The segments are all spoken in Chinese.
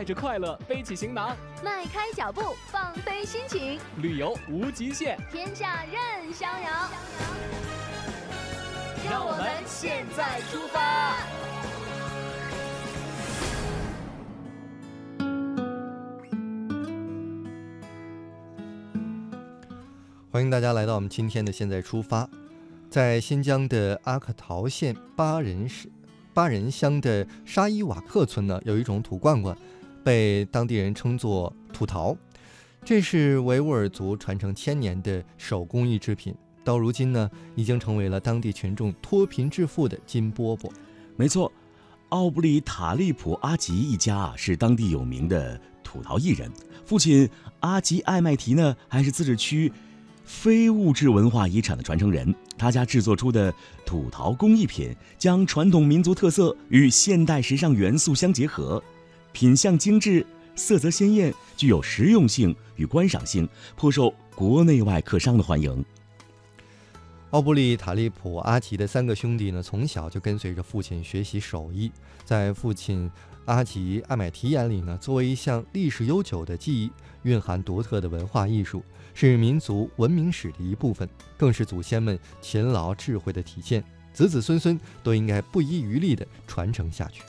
带着快乐背起行囊，迈开脚步放飞心情，旅游无极限，天下任逍遥。让我们现在出发。欢迎大家来到我们今天的《现在出发》。在新疆的阿克陶县巴仁市巴仁乡的沙伊瓦克村呢，有一种土罐罐，被当地人称作土陶。这是维吾尔族传承千年的手工艺制品，到如今呢，已经成为了当地群众脱贫致富的金饽饽。没错，奥布里塔利普阿吉一家啊，是当地有名的土陶艺人。父亲阿吉艾麦提呢，还是自治区。非物质文化遗产的传承人，他家制作出的土陶工艺品，将传统民族特色与现代时尚元素相结合，品相精致，色泽鲜艳，具有实用性与观赏性，颇受国内外客商的欢迎。奥布利塔利普阿吉的三个兄弟呢，从小就跟随着父亲学习手艺，在父亲阿吉艾买提眼里呢，作为一项历史悠久的技艺，蕴含独特的文化艺术。是民族文明史的一部分，更是祖先们勤劳智慧的体现。子子孙孙都应该不遗余力地传承下去。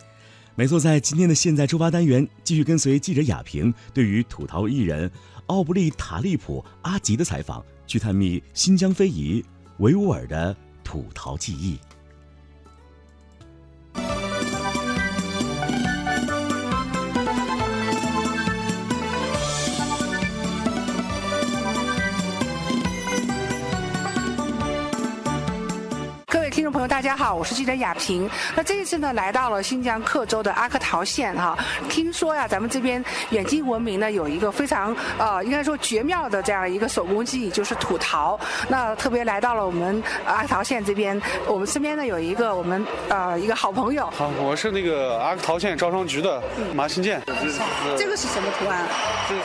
没错，在今天的现在出发单元，继续跟随记者雅萍对于土陶艺人奥布利塔利普阿吉的采访，去探秘新疆非遗维吾尔的土陶技艺。大家好，我是记者雅萍。那这一次呢，来到了新疆克州的阿克陶县哈。听说呀，咱们这边远近闻名呢，有一个非常呃，应该说绝妙的这样一个手工技艺，就是土陶。那特别来到了我们阿克陶县这边，我们身边呢有一个我们呃一个好朋友。好，我是那个阿克陶县招商局的马新建。这个是什么图案？这是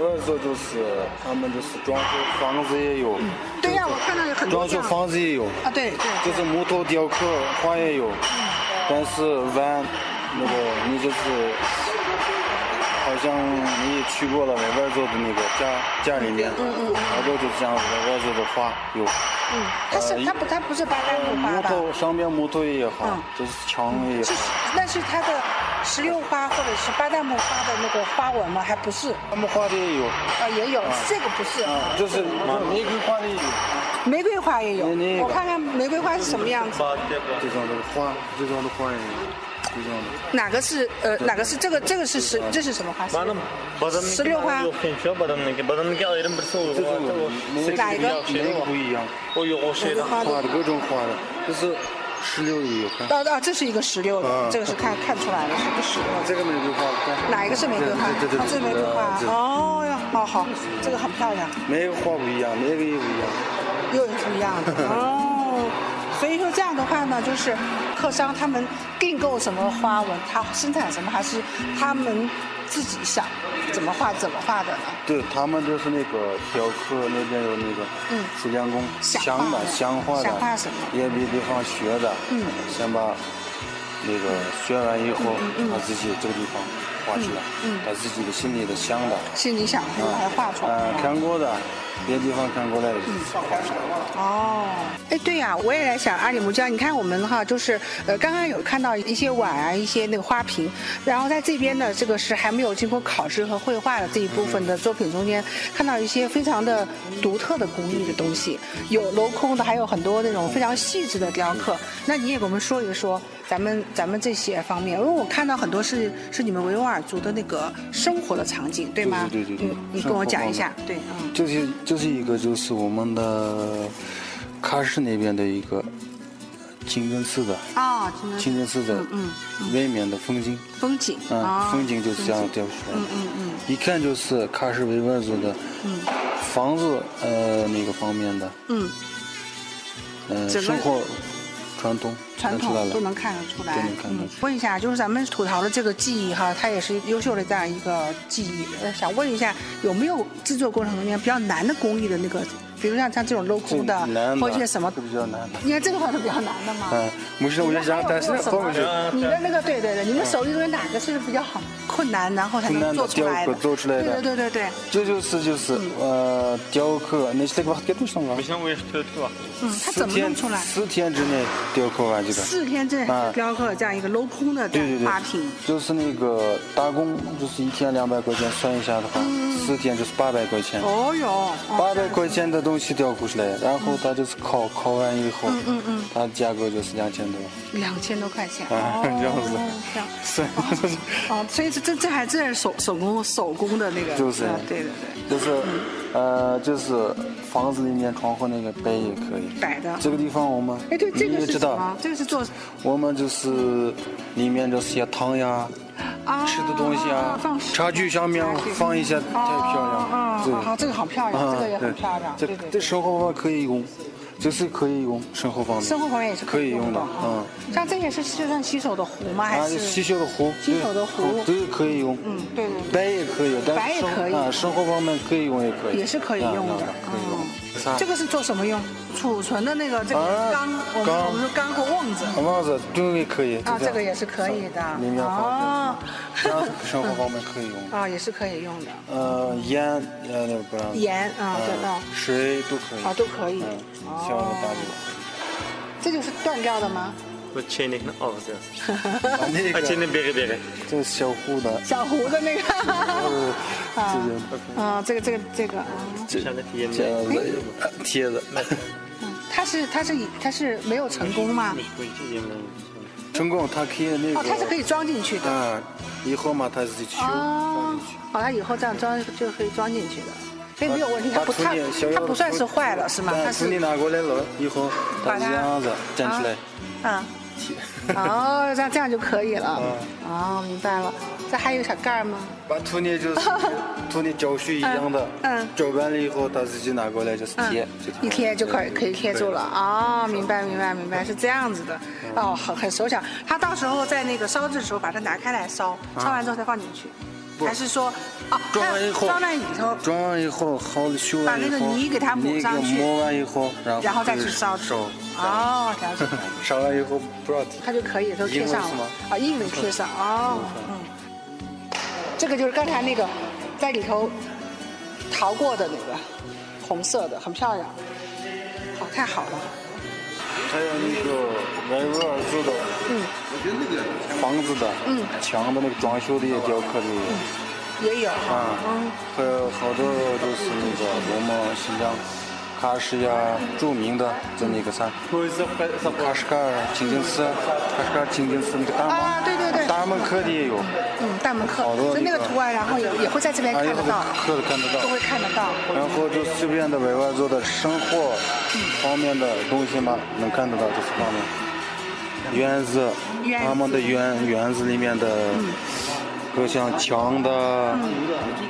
外边做就是他们就是装修房子也有，对呀，我看到有很多装修房子也有啊，对对，就是木头雕刻花也有，但是玩那个你就是好像你也去过了外边做的那个家家里面，嗯嗯，好多就是这样的外边做的花有，嗯，它是它不它不是巴旦木花木头上面木头也好，就是墙也好，那是它的。石榴花或者是巴旦木花的那个花纹吗？还不是。木花的也有。啊，也有。这个不是。啊，就是玫瑰花的也有。玫瑰花也有。我看看玫瑰花是什么样子。这种的花，这种的花也有。哪个是呃？哪个是这个？这个是石？这是什么花？石榴花。哪一个？不一样？花的各种花的，就是。石榴也有。啊啊，这是一个石榴的，这个是看看出来了，是个石榴。这个玫瑰花，哪一个是玫瑰花？对对对，这是玫瑰花。哦哟，好好，这个很漂亮。每个花不一样，每个也不一样。又是不一样的哦。所以说这样的话呢，就是客商他们订购什么花纹，他生产什么，还是他们自己想。怎么画怎么画的呢？对他们就是那个雕刻那边有那个，嗯，水电工，想的想画的，想画什么？也比地方学的，嗯，先把那个学完以后，他自己这个地方画出来，嗯，他自己的心里的想的，心里想的把它画出来，嗯，看过的。别的地方看过来的，哦，哎，对呀，我也在想阿里木江，你看我们哈，就是呃，刚刚有看到一些碗啊，一些那个花瓶，然后在这边呢，这个是还没有经过考试和绘画的这一部分的作品中间，看到一些非常的独特的工艺的东西，有镂空的，还有很多那种非常细致的雕刻。那你也给我们说一说咱们咱们这些方面，因为我看到很多是是你们维吾尔族的那个生活的场景，对吗？对对对，你跟我讲一下，对，嗯，这是。这是一个，就是我们的喀什那边的一个清真寺的啊，清真寺。的嗯外面的风景。风景啊，风景就是这样雕出来的，嗯嗯嗯，一看就是喀什维吾尔族的嗯。房子呃那个方面的嗯。嗯生活。传统，传统都能看得出来。嗯，问一下，就是咱们吐槽的这个技艺哈，它也是优秀的这样一个技艺。呃，想问一下，有没有制作过程中间比较难的工艺的那个比如像像这种镂空的，的或者一些什么都，比较难的。你看这个话是比较难的嘛。嗯，没事，我就想，但是后面是你的那个对对对，你们手艺中有哪个是比较好困难，然后才能做出来的？雕刻做出来的对对对对对，这就是就是呃雕刻，那是那个给多少啊？嗯，它怎么弄出来？四天之内雕刻完这个。四天之内啊雕刻这样一个镂空的这样对对对花瓶，，就是那个打工，就是一天两百块钱，算一下的话，四天就是八百块钱。嗯哦哟，八百块钱的东西雕刻出来，然后它就是烤，烤完以后，嗯嗯嗯它价格就是两千多。两千多块钱，啊哦这样子这样。是，哦，所以这这这还真是手手工手工的那个，就是啊对对对，就是，呃，就是房子里面窗户那个摆也可以。摆的。这个地方我们哎，对，这个是什么？，这个是做我们就是里面这些汤呀、啊吃的东西啊放，茶具上面放一些太漂亮。啊，对好好，这个好漂亮，这个也很漂亮，这对对对。这生活方面可以用，这是可以用生活方面。生活方面也是可以用的，啊嗯。像这也是就算洗手的壶吗？还啊，是洗手的壶，洗手的壶对这个可以用。嗯，对对对，白也可以，但白也可以啊，生活方面可以用也可以，也是可以用的啊可以用。这个是做什么用？储存的那个这个啊缸，我们缸我们说缸和瓮子。袜子这个也可以啊，这个也是可以的。里面放哦这样生活方面可以用。啊，也是可以用的，呃，盐呃那个不让。盐啊，对嗯啊，水都可以。啊都可以。嗯，哦小的大的。这就是断掉的吗？Bu çeynekni ağzı 啊，那个。Açını beri beri. 这是小壶的，小壶的那个，呃，啊。这个啊，这个这个这个，这 yemeği. 样子贴的，嗯，它是它是它是没有成功吗.成功它可以那个。哦，它是可以装进去的。啊，以后嘛，它自己修哦进去。，好，它以后这样装就可以装进去的，所以没有问题，它不它它不算是坏了是吗？它是把土泥拿过来了以后，它把它这样子站起来。啊，哦，这样这样就可以了。嗯哦，明白了。这还有小盖儿吗？把土泥就是土泥浇水一样的，嗯搅完了以后，他自己拿过来就是贴，就一贴就可以可以贴住了。哦，明白明白明白，是这样子的。哦，很很手巧。他到时候在那个烧制的时候，把它拿开来烧，烧完之后再放进去，不还是说，哦，装完以后装在里头，装完以后，好了修把完以后，那个泥给它抹上去抹完以后，然后然后再去烧烧，哦，了解了解。烧完以后不知道。它就可以都贴上了。啊，硬的贴上哦，嗯，这个就是刚才那个在里头淘过的那个红色的，很漂亮，好，太好了，还有那个维吾尔族的，嗯，房子的，嗯，墙的那个装修的也雕刻的。也有。也有。啊，，嗯，还有好多就是那个我们新疆喀什呀著名的在那个啥，喀什噶尔清真寺，喀什噶尔清真寺那个大门，啊，对对对，大门科的也有，嗯，大门课，好多所以那个图案，然后也也会在这边看得到，刻的看得到。都。会看得到，然后就随便的维吾尔族的生活方面的东西嘛，能看得到这些方面。院子，他们的园院子里面的各项墙的嗯。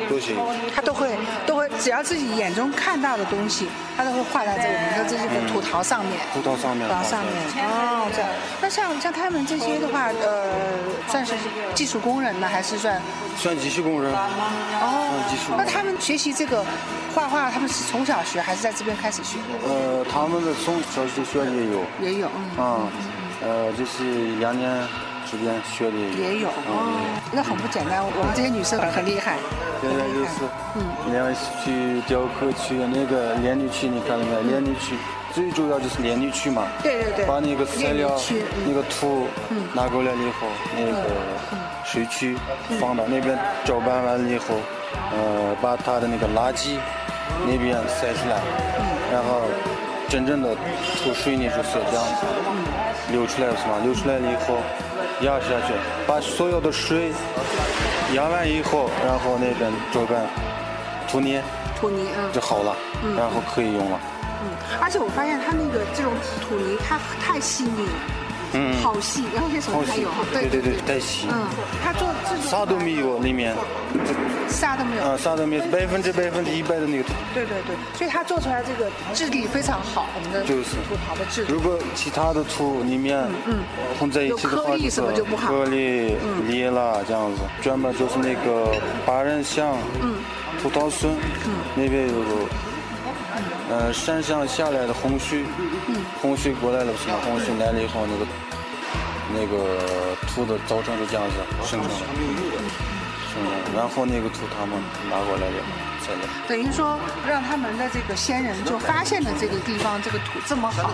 都行。他都会都会，只要自己眼中看到的东西，他都会画在这个我们的这个土陶上面。葡萄上面土陶上面。哦，这样。那像像他们这些的话，呃，算是技术工人呢，还是算？算技术工人，哦技术？那他们学习这个画画，他们是从小学还是在这边开始学的？呃，他们的从小学学的也有，也有，嗯，啊，呃，就是两年之间学的也有。哦，那很不简单。我们这些女生很很厉害，现在就是，嗯，练去雕刻去那个连泥区，你看到没有？连泥区最主要就是连泥区嘛，对对对，把那个材料那个土拿过来了以后，那个水区放到那边搅拌完了以后，呃，把它的那个垃圾那边塞出来，然后真正的土水泥就是这样子流出来是吗？流出来了以后压下去，把所有的水压完以后，然后那边搅拌土泥土泥，啊就好了，然后可以用了。嗯，而且我发现它那个这种土泥，它太细腻了，嗯，好细，然后这手好细还有，，对对对，太细，嗯，它做这种啥都没有里面，啥都没有，啊，啥都没有，百分之百分之一百的那个土。对对对，所以它做出来这个质地非常好，我们的就是。土陶的质地。如。果其他的土里面嗯混在一起的话，有颗粒什么就不好。颗粒裂了这样子。专门就是那个八人乡，土陶村那边有个呃，山上下来的红须，红须过来了，红须来了以后，那个那个土子造成的这样子生成的，生成，然后那个土他们拿过来的。等于说，让他们的这个先人就发现了这个地方这个土这么好。